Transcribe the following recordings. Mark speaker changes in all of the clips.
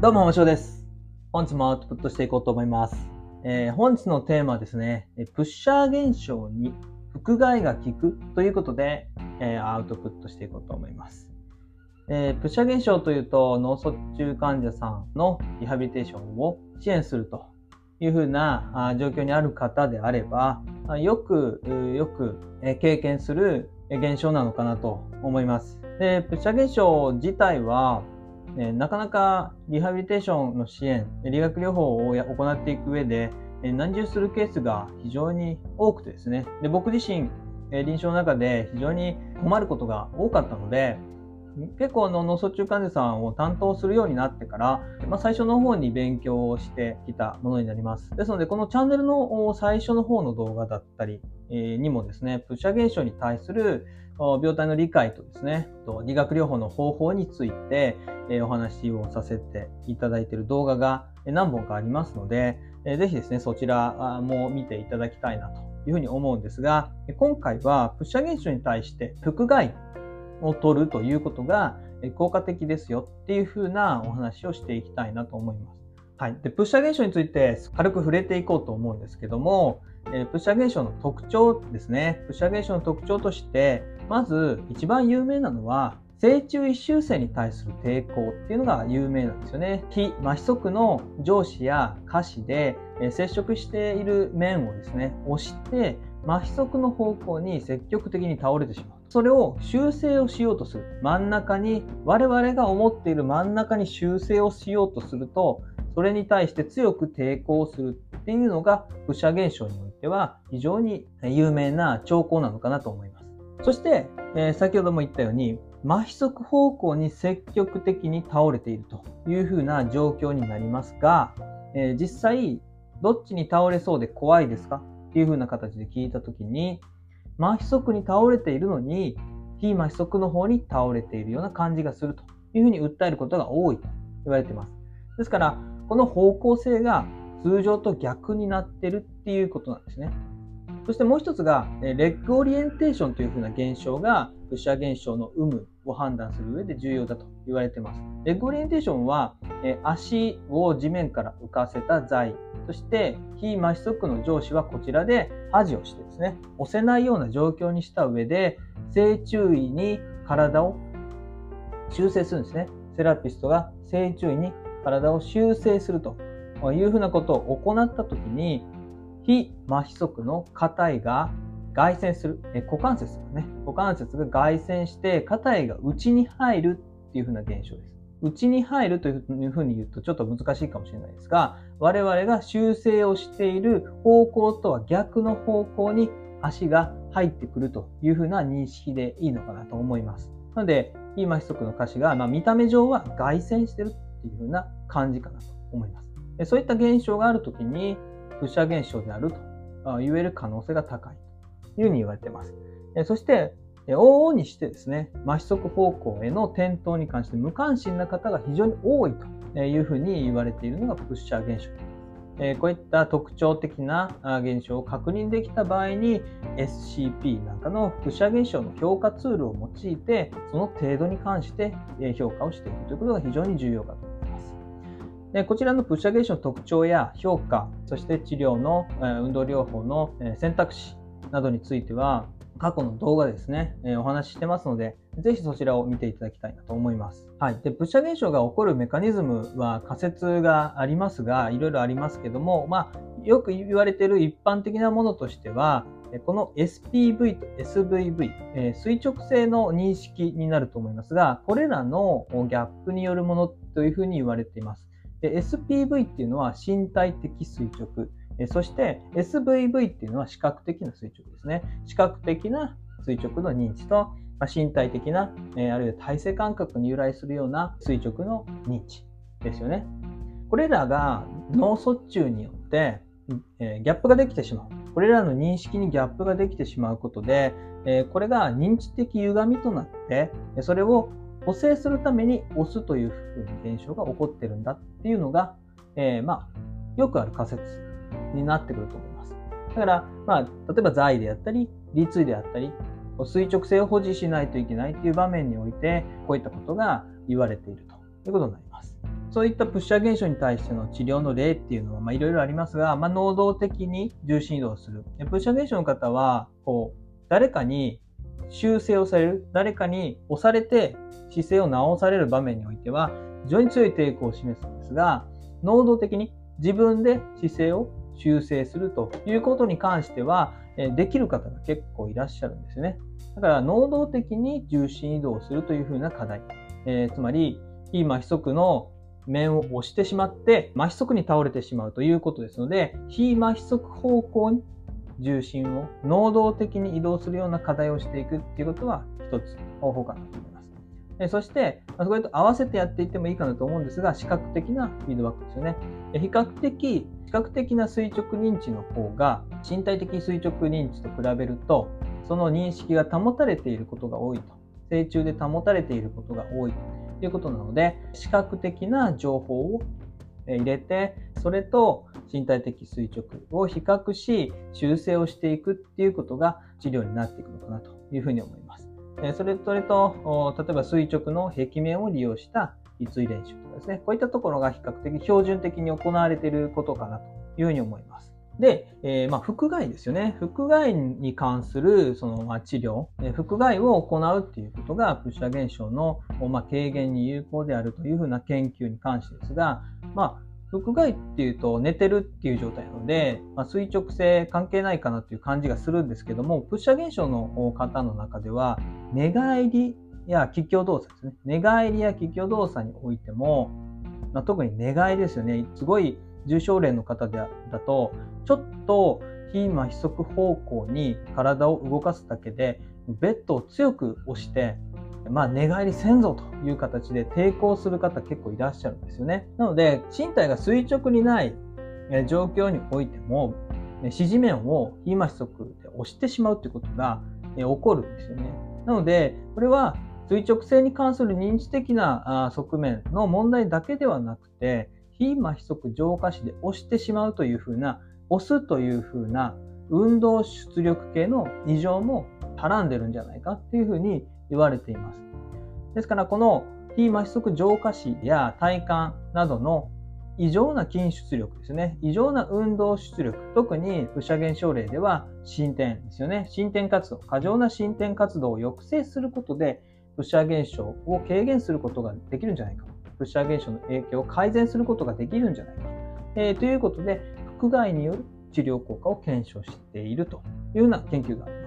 Speaker 1: どうも、おしょうです。本日もアウトプットしていこうと思います。えー本日のテーマはですね、プッシャー現象に副害が効くということで、えーアウトプットしていこうと思います。えープッシャー現象というと、脳卒中患者さんのリハビリテーションを支援するというふうな状況にある方であれば、よく、よく経験する現象なのかなと思います。で、プッシャー現象自体は、えなかなかリハビリテーションの支援、理学療法を行っていく上で、え難重するケースが非常に多くてですね、で僕自身、え臨床の中で非常に困ることが多かったので、結構の脳卒中患者さんを担当するようになってから、まあ、最初の方に勉強をしてきたものになります。ですので、このチャンネルの最初の方の動画だったりにもですね、プッシャー現象に対する病態の理解とですね、と理学療法の方法について、えお話をさせていただいている動画が何本かありますので、えーぜひですね、そちらも見ていただきたいなというふうに思うんですが、今回はプッシャー現象に対して副害を取るということが効果的ですよっていうふうなお話をしていきたいなと思います。はい。で、プッシャー現象について軽く触れていこうと思うんですけども、えプッシャー現象の特徴ですね。プッシャー現象の特徴として、まず一番有名なのは、正中一周線に対する抵抗っていうのが有名なんですよね。非麻痺側の上肢や下肢で接触している面をですね、押して麻痺側の方向に積極的に倒れてしまう。それを修正をしようとする。真ん中に、我々が思っている真ん中に修正をしようとすると、それに対して強く抵抗するっていうのが、プッシャー現象においては非常に有名な兆候なのかなと思います。そして、えー先ほども言ったように、麻痺側方向に積極的に倒れているというふうな状況になりますが、えー実際、どっちに倒れそうで怖いですか？っていうふうな形で聞いたときに、麻痺側に倒れているのに、非麻痺側の方に倒れているような感じがするというふうに訴えることが多いと言われています。ですから、この方向性が通常と逆になってるっていうことなんですね。そしてもう一つが、レッグオリエンテーションというふうな現象が、プッシャー現象の有無を判断する上で重要だと言われています。レッグオリエンテーションは、足を地面から浮かせた材、そして非麻痺の上肢はこちらで端をしてですね、押せないような状況にした上で、正中位に体を修正するんですね。セラピストが正中位に体を修正するというふうなことを行ったときに、非麻痺側の硬いが外旋する、え股関節がね、股関節が外旋して硬いが内に入るっていうふうな現象です。内に入るというふうに言うとちょっと難しいかもしれないですが、我々が修正をしている方向とは逆の方向に足が入ってくるというふうな認識でいいのかなと思います。なので、非麻痺側の下肢が、まあ、見た目上は外旋してるっていうふうな感じかなと思います。そういった現象があるときに、プッシャー現象であると言える可能性が高いというふうに言われています。そして、往々にしてですね、麻痺側方向への転倒に関して無関心な方が非常に多いというふうに言われているのがプッシャー現象。えこういった特徴的な現象を確認できた場合に SCP なんかのプッシャー現象の評価ツールを用いてその程度に関して評価をしていくということが非常に重要かと。でこちらのプッシャー現象の特徴や評価、そして治療のえ運動療法のえ選択肢などについては過去の動画ですね、えお話ししてますので、ぜひそちらを見ていただきたいなと思います。はい。で、プッシャー現象が起こるメカニズムは仮説がありますが、いろいろありますけども、まあ、よく言われている一般的なものとしては、この SPV と SVV、え垂直性の認識になると思いますが、これらのギャップによるものというふうに言われています。で SPV っていうのは身体的垂直。えそして SVV っていうのは視覚的な垂直ですね。視覚的な垂直の認知と、まあ身体的な、えあるいは体勢感覚に由来するような垂直の認知ですよね。これらが脳卒中によって、えギャップができてしまう。これらの認識にギャップができてしまうことで、えこれが認知的歪みとなって、それを補正するために押すというふうな現象が起こってるんだっていうのが、えーまあ、よくある仮説になってくると思います。だから、まあ、例えば座位であったり、立位であったり、垂直性を保持しないといけないっていう場面において、こういったことが言われているということになります。そういったプッシャー現象に対しての治療の例っていうのは、まあ、いろいろありますが、まあ、能動的に重心移動する。プッシャー現象の方は、こう、誰かに修正をされる、誰かに押されて姿勢を直される場面においては、非常に強い抵抗を示すんですが、能動的に自分で姿勢を修正するということに関しては、できる方が結構いらっしゃるんですね。だから、能動的に重心移動するというふうな課題。えー、つまり、非麻痺側の面を押してしまって、麻痺側に倒れてしまうということですので、非麻痺側方向に重心を能動的に移動するような課題をしていくっていうことは一つ方法かなと思います。えそして、それと合わせてやっていってもいいかなと思うんですが、視覚的なフィードバックですよね。比較的、視覚的な垂直認知の方が身体的垂直認知と比べると、その認識が保たれていることが多いと。成虫で保たれていることが多いということなので、視覚的な情報を入れて、それと身体的垂直を比較し、修正をしていくっていうことが治療になっていくのかなというふうに思います。それそれと、例えば垂直の壁面を利用した立位練習とかですね、こういったところが比較的標準的に行われていることかなというふうに思います。で、えー、まあ、腹外ですよね。腹外に関するその、ま、治療、え、腹外を行うっていうことが、プッシャー現象の、ま、軽減に有効であるというふうな研究に関してですが、まあ、腹外っていうと寝てるっていう状態なので、まあ、垂直性関係ないかなという感じがするんですけども、プッシャー現象の方の中では、寝返りや気境動作ですね。寝返りや気境動作においても、まあ、特に寝返りですよね。すごい重症例の方でだと、ちょっと非麻痺側方向に体を動かすだけで、ベッドを強く押して、まあ、寝返りせんぞという形で抵抗する方結構いらっしゃるんですよね。なので、身体が垂直にない状況においても、支持面を非麻痺側で押してしまうということが起こるんですよね。なので、これは垂直性に関する認知的な側面の問題だけではなくて、非麻痺側上下肢で押してしまうというふうな、押すというふうな運動出力系の異常もはらんでるんじゃないかっていうふうに言われています。ですから、この非麻痺側上下肢や体幹などの異常な筋出力ですね。異常な運動出力。特に、不射現象例では進展ですよね。進展活動。過剰な進展活動を抑制することで、不射現象を軽減することができるんじゃないか。プッシャ現象の影響を改善することができるんじゃないか。えー、ということで、腹外による治療効果を検証しているというような研究があります。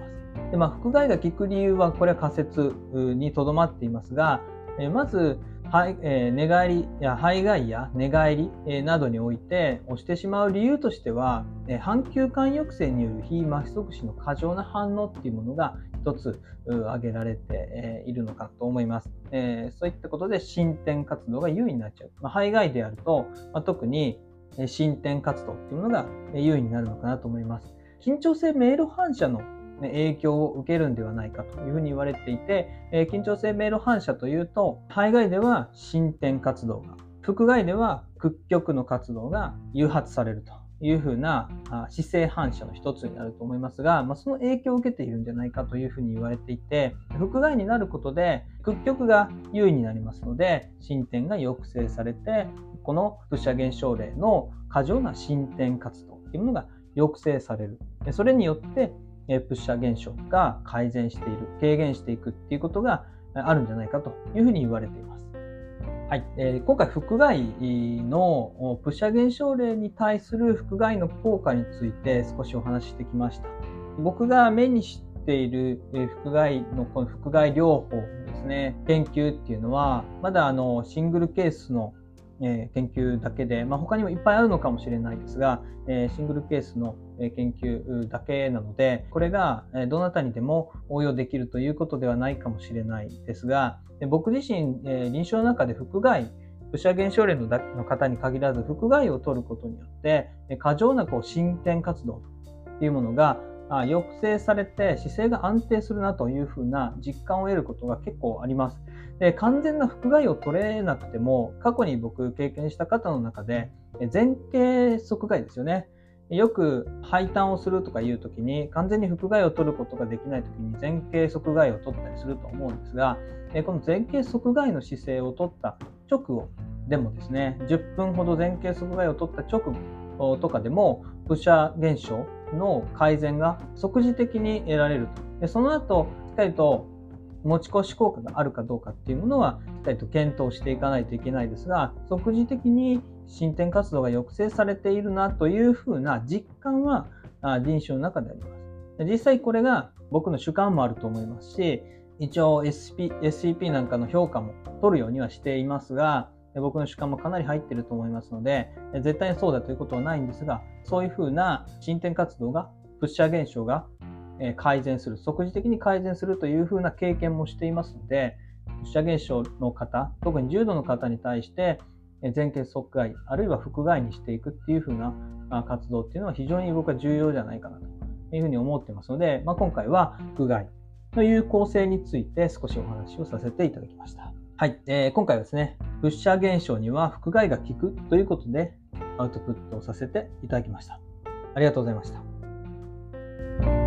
Speaker 1: でまあ、腹外が効く理由は、これは仮説にとどまっていますが、え、まず、はいえー、寝返りや肺外や寝返り、え、などにおいて押してしまう理由としては、え、半球間抑制による非麻痺即死の過剰な反応っていうものが一つ挙げられているのかと思います。えそういったことで進展活動が優位になっちゃう。まあ、肺外であると、まあ、特に進展活動っていうものが優位になるのかなと思います。緊張性迷路反射の影響を受けるんではないかというふうに言われていて、緊張性迷路反射というと、肺外では進展活動が、腹外では屈曲の活動が誘発されるというふうな姿勢反射の一つになると思いますが、まあ、その影響を受けているんじゃないかというふうに言われていて、腹外になることで屈曲が優位になりますので、進展が抑制されて、この輻射現象例の過剰な進展活動というものが抑制される。それによってプッシャー現象が改善している、軽減していくっていうことがあるんじゃないかというふうに言われています。はい。えー、今回、腹外のプッシャー現象例に対する腹外の効果について少しお話ししてきました。僕が目にしている腹外のこの腹外療法ですね、研究っていうのは、まだあのシングルケースのえ研究だけで、まあ、他にもいっぱいあるのかもしれないですが、えシングルケースの研究だけなので、これがどなたにでも応用できるということではないかもしれないですが、僕自身、臨床の中で腹外、不射現象例の方に限らず、腹外を取ることによって、過剰なこう進展活動というものが抑制されて姿勢が安定するなというふうな実感を得ることが結構あります。で完全な腹外を取れなくても過去に僕経験した方の中で前傾側外ですよね。よく配端をするとかいう時に完全に腹外を取ることができない時に前傾側外を取ったりすると思うんですがこの前傾側外の姿勢を取った直後でもですね、10分ほど前傾側外を取った直後とかでも、プッシャ現象の改善が即時的に得られると。でその後、しっかりと持ち越し効果があるかどうかっていうものは、しっかりと検討していかないといけないですが、即時的に進展活動が抑制されているなというふうな実感は臨床の中であります。実際これが僕の主観もあると思いますし、一応 SP SCP なんかの評価も取るようにはしていますが、僕の主観もかなり入ってると思いますので、絶対にそうだということはないんですが、そういうふうな進展活動が、プッシャー現象が改善する、即時的に改善するというふうな経験もしていますので、プッシャー現象の方、特に重度の方に対して、前傾側外、あるいは腹外にしていくっていうふうな活動っていうのは非常に僕は重要じゃないかなというふうに思ってますので、まあ、今回は腹外の有効性について少しお話をさせていただきました。はい、えー、今回はですね、ブッシャー現象には副害が効くということでアウトプットをさせていただきました。ありがとうございました。